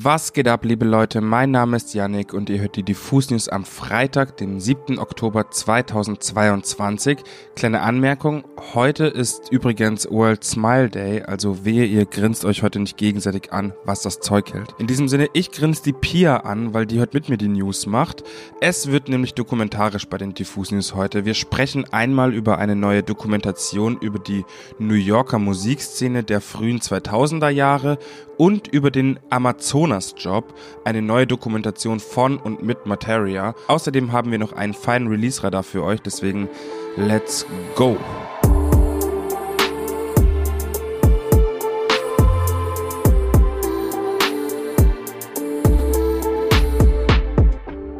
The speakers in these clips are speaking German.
Was geht ab, liebe Leute? Mein Name ist Yannick und ihr hört die Diffus News am Freitag, dem 7. Oktober 2022. Kleine Anmerkung, heute ist übrigens World Smile Day, also wehe, ihr grinst euch heute nicht gegenseitig an, was das Zeug hält. In diesem Sinne, ich grinse die Pia an, weil die heute mit mir die News macht. Es wird nämlich dokumentarisch bei den Diffus News heute. Wir sprechen einmal über eine neue Dokumentation über die New Yorker Musikszene der frühen 2000er Jahre und über den Amazonas-Job, eine neue Dokumentation von und mit Materia. Außerdem haben wir noch einen feinen Release-Radar für euch, deswegen let's go!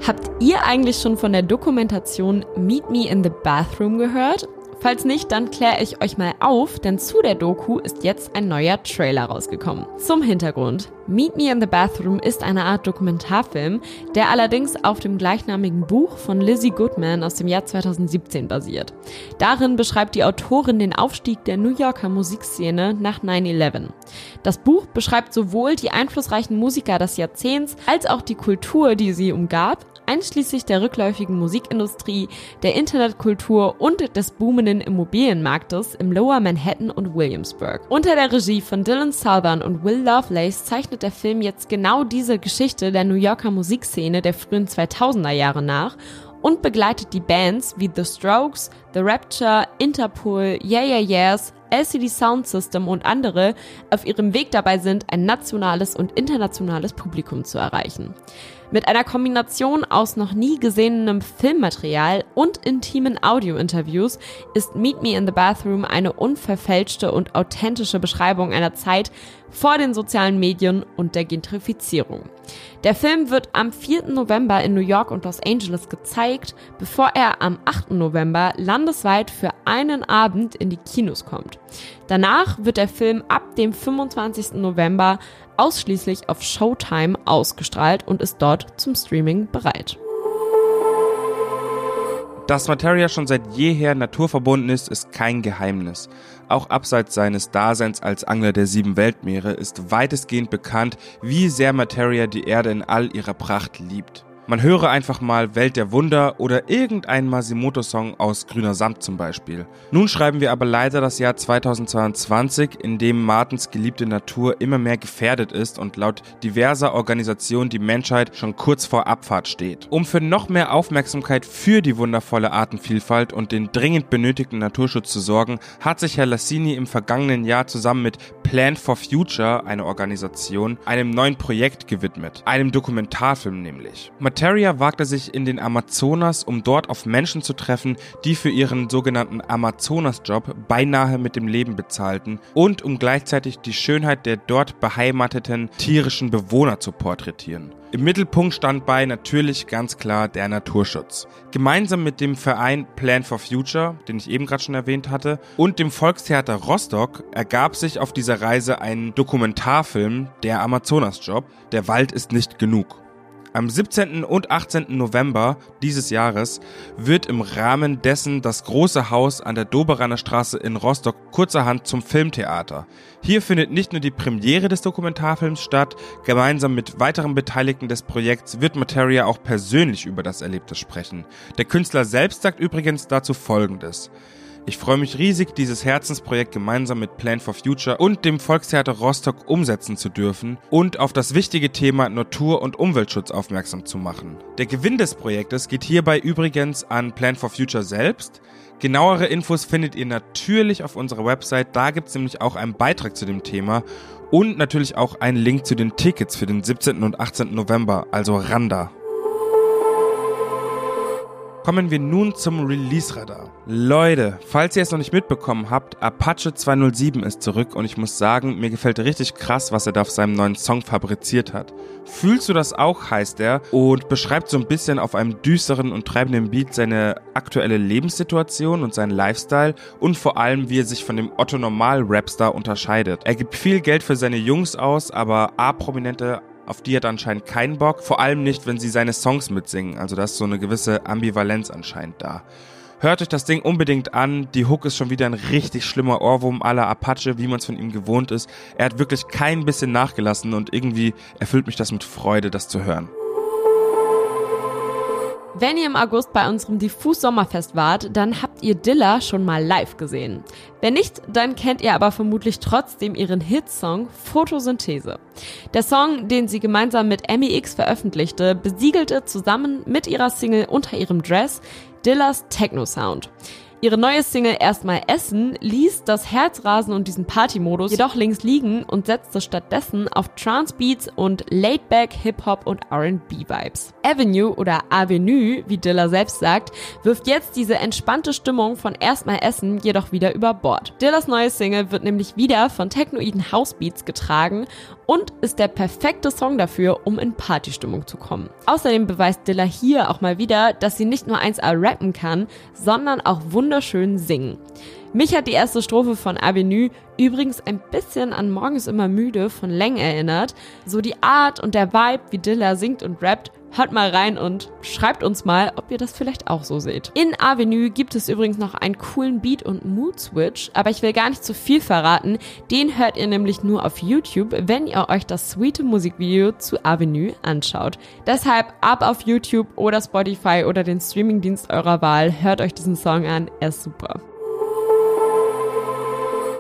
Habt ihr eigentlich schon von der Dokumentation Meet Me in the Bathroom gehört? Falls nicht, dann kläre ich euch mal auf, denn zu der Doku ist jetzt ein neuer Trailer rausgekommen. Zum Hintergrund. Meet Me in the Bathroom ist eine Art Dokumentarfilm, der allerdings auf dem gleichnamigen Buch von Lizzie Goodman aus dem Jahr 2017 basiert. Darin beschreibt die Autorin den Aufstieg der New Yorker Musikszene nach 9-11. Das Buch beschreibt sowohl die einflussreichen Musiker des Jahrzehnts als auch die Kultur, die sie umgab, einschließlich der rückläufigen Musikindustrie, der Internetkultur und des boomenden Immobilienmarktes im Lower Manhattan und Williamsburg. Unter der Regie von Dylan Southern und Will Lovelace zeichnet der Film jetzt genau diese Geschichte der New Yorker Musikszene der frühen 2000er Jahre nach und begleitet die Bands wie The Strokes, The Rapture, Interpol, Yeah Yeah Yeahs, LCD Sound System und andere auf ihrem Weg dabei sind, ein nationales und internationales Publikum zu erreichen. Mit einer Kombination aus noch nie gesehenem Filmmaterial und intimen Audio-Interviews ist Meet Me in the Bathroom eine unverfälschte und authentische Beschreibung einer Zeit vor den sozialen Medien und der Gentrifizierung. Der Film wird am 4. November in New York und Los Angeles gezeigt, bevor er am 8. November landesweit für einen Abend in die Kinos kommt. Danach wird der Film ab dem 25. November ausschließlich auf Showtime ausgestrahlt und ist dort zum Streaming bereit. Dass Materia schon seit jeher naturverbunden ist, ist kein Geheimnis. Auch abseits seines Daseins als Angler der sieben Weltmeere ist weitestgehend bekannt, wie sehr Materia die Erde in all ihrer Pracht liebt. Man höre einfach mal Welt der Wunder oder irgendeinen Masimoto-Song aus Grüner Samt zum Beispiel. Nun schreiben wir aber leider das Jahr 2022, in dem Martens geliebte Natur immer mehr gefährdet ist und laut diverser Organisationen die Menschheit schon kurz vor Abfahrt steht. Um für noch mehr Aufmerksamkeit für die wundervolle Artenvielfalt und den dringend benötigten Naturschutz zu sorgen, hat sich Herr Lassini im vergangenen Jahr zusammen mit Plan for Future, eine Organisation, einem neuen Projekt gewidmet. Einem Dokumentarfilm nämlich. Materia wagte sich in den Amazonas, um dort auf Menschen zu treffen, die für ihren sogenannten Amazonas-Job beinahe mit dem Leben bezahlten und um gleichzeitig die Schönheit der dort beheimateten tierischen Bewohner zu porträtieren. Im Mittelpunkt stand bei natürlich ganz klar der Naturschutz. Gemeinsam mit dem Verein Plan for Future, den ich eben gerade schon erwähnt hatte, und dem Volkstheater Rostock ergab sich auf dieser Reise ein Dokumentarfilm, der Amazonas-Job, Der Wald ist nicht genug. Am 17. und 18. November dieses Jahres wird im Rahmen dessen das große Haus an der Doberaner Straße in Rostock kurzerhand zum Filmtheater. Hier findet nicht nur die Premiere des Dokumentarfilms statt, gemeinsam mit weiteren Beteiligten des Projekts wird Materia auch persönlich über das Erlebte sprechen. Der Künstler selbst sagt übrigens dazu Folgendes. Ich freue mich riesig, dieses Herzensprojekt gemeinsam mit Plan for Future und dem Volkstheater Rostock umsetzen zu dürfen und auf das wichtige Thema Natur- und Umweltschutz aufmerksam zu machen. Der Gewinn des Projektes geht hierbei übrigens an Plan for Future selbst. Genauere Infos findet ihr natürlich auf unserer Website, da gibt es nämlich auch einen Beitrag zu dem Thema und natürlich auch einen Link zu den Tickets für den 17. und 18. November, also Randa. Kommen wir nun zum Release-Radar. Leute, falls ihr es noch nicht mitbekommen habt, Apache 207 ist zurück und ich muss sagen, mir gefällt richtig krass, was er da auf seinem neuen Song fabriziert hat. Fühlst du das auch, heißt er, und beschreibt so ein bisschen auf einem düsteren und treibenden Beat seine aktuelle Lebenssituation und seinen Lifestyle und vor allem, wie er sich von dem Otto-Normal-Rapstar unterscheidet. Er gibt viel Geld für seine Jungs aus, aber A-Prominente auf die hat anscheinend keinen Bock, vor allem nicht, wenn sie seine Songs mitsingen. Also da ist so eine gewisse Ambivalenz anscheinend da. Hört euch das Ding unbedingt an. Die Hook ist schon wieder ein richtig schlimmer Ohrwurm aller Apache, wie man es von ihm gewohnt ist. Er hat wirklich kein bisschen nachgelassen und irgendwie erfüllt mich das mit Freude, das zu hören. Wenn ihr im August bei unserem Diffus Sommerfest wart, dann habt ihr Dilla schon mal live gesehen. Wenn nicht, dann kennt ihr aber vermutlich trotzdem ihren Hitsong Photosynthese. Der Song, den sie gemeinsam mit MEX veröffentlichte, besiegelte zusammen mit ihrer Single Unter ihrem Dress Dillas Techno Sound. Ihre neue Single Erstmal Essen ließ das Herzrasen und diesen Party-Modus jedoch links liegen und setzte stattdessen auf Trance-Beats und Laidback, Hip-Hop und R&B-Vibes. Avenue oder Avenue, wie Dilla selbst sagt, wirft jetzt diese entspannte Stimmung von Erstmal Essen jedoch wieder über Bord. Dillas neue Single wird nämlich wieder von technoiden Housebeats getragen und ist der perfekte Song dafür, um in Partystimmung zu kommen. Außerdem beweist Dilla hier auch mal wieder, dass sie nicht nur 1A rappen kann, sondern auch wunderschön singen. Mich hat die erste Strophe von Avenue übrigens ein bisschen an Morgens immer müde von Leng erinnert. So die Art und der Vibe, wie Dilla singt und rappt, Hört mal rein und schreibt uns mal, ob ihr das vielleicht auch so seht. In Avenue gibt es übrigens noch einen coolen Beat und Mood Switch, aber ich will gar nicht zu viel verraten. Den hört ihr nämlich nur auf YouTube, wenn ihr euch das sweete Musikvideo zu Avenue anschaut. Deshalb ab auf YouTube oder Spotify oder den Streamingdienst eurer Wahl, hört euch diesen Song an, er ist super.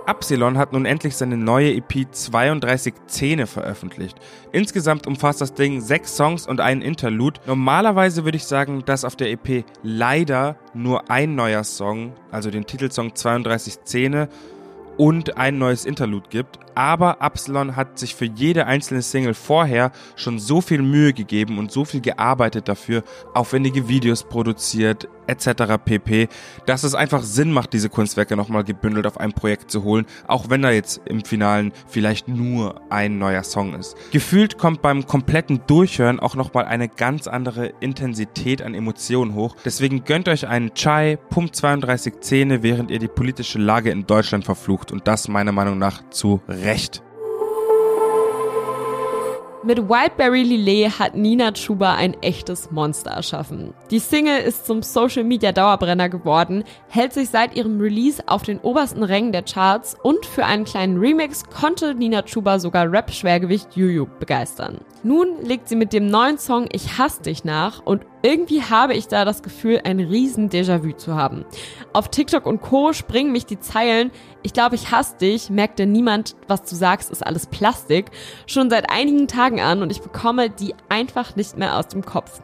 Absilon hat nun endlich seine neue EP 32 Zähne veröffentlicht. Insgesamt umfasst das Ding sechs Songs und einen Interlude. Normalerweise würde ich sagen, dass auf der EP leider nur ein neuer Song, also den Titelsong 32 Zähne und ein neues Interlude gibt aber Absalon hat sich für jede einzelne Single vorher schon so viel Mühe gegeben und so viel gearbeitet dafür, aufwendige Videos produziert, etc. pp, dass es einfach Sinn macht, diese Kunstwerke nochmal gebündelt auf ein Projekt zu holen, auch wenn da jetzt im Finalen vielleicht nur ein neuer Song ist. Gefühlt kommt beim kompletten Durchhören auch nochmal eine ganz andere Intensität an Emotionen hoch. Deswegen gönnt euch einen Chai, pumpt 32 Zähne, während ihr die politische Lage in Deutschland verflucht und das meiner Meinung nach zu Recht recht. Mit Wildberry Lillet hat Nina Chuba ein echtes Monster erschaffen. Die Single ist zum Social Media Dauerbrenner geworden, hält sich seit ihrem Release auf den obersten Rängen der Charts und für einen kleinen Remix konnte Nina Chuba sogar Rap-Schwergewicht Juju begeistern. Nun legt sie mit dem neuen Song Ich hasse dich nach und irgendwie habe ich da das Gefühl, ein riesen Déjà-vu zu haben. Auf TikTok und Co. springen mich die Zeilen Ich glaube, ich hasse dich, merkt denn niemand, was du sagst, ist alles Plastik, schon seit einigen Tagen an und ich bekomme die einfach nicht mehr aus dem Kopf.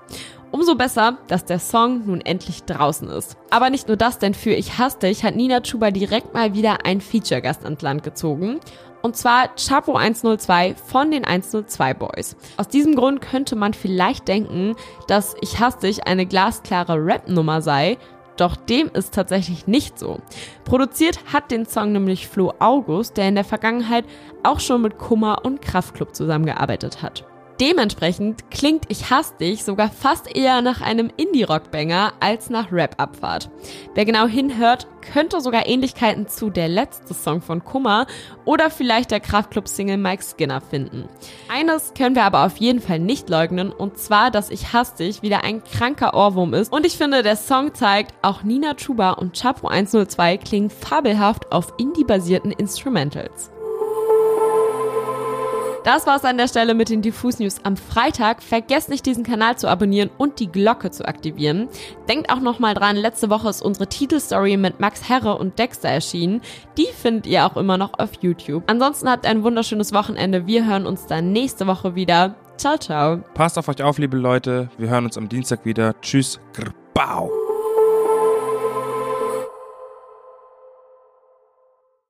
Umso besser, dass der Song nun endlich draußen ist. Aber nicht nur das, denn für Ich hasse dich hat Nina Chuba direkt mal wieder einen Feature-Gast ans Land gezogen. Und zwar Chapo 102 von den 102 Boys. Aus diesem Grund könnte man vielleicht denken, dass Ich hasse dich eine glasklare Rap-Nummer sei. Doch dem ist tatsächlich nicht so. Produziert hat den Song nämlich Flo August, der in der Vergangenheit auch schon mit Kummer und Kraftklub zusammengearbeitet hat. Dementsprechend klingt Ich hasse dich sogar fast eher nach einem Indie-Rock-Banger als nach Rap-Abfahrt. Wer genau hinhört, könnte sogar Ähnlichkeiten zu der letzte Song von Kummer oder vielleicht der Kraftclub-Single Mike Skinner finden. Eines können wir aber auf jeden Fall nicht leugnen und zwar, dass Ich hasse dich wieder ein kranker Ohrwurm ist und ich finde, der Song zeigt, auch Nina Chuba und Chapo 102 klingen fabelhaft auf indie-basierten Instrumentals. Das war's an der Stelle mit den Diffus News am Freitag. Vergesst nicht, diesen Kanal zu abonnieren und die Glocke zu aktivieren. Denkt auch nochmal dran, letzte Woche ist unsere Titelstory mit Max Herre und Dexter erschienen. Die findet ihr auch immer noch auf YouTube. Ansonsten habt ein wunderschönes Wochenende. Wir hören uns dann nächste Woche wieder. Ciao, ciao. Passt auf euch auf, liebe Leute. Wir hören uns am Dienstag wieder. Tschüss. Grr,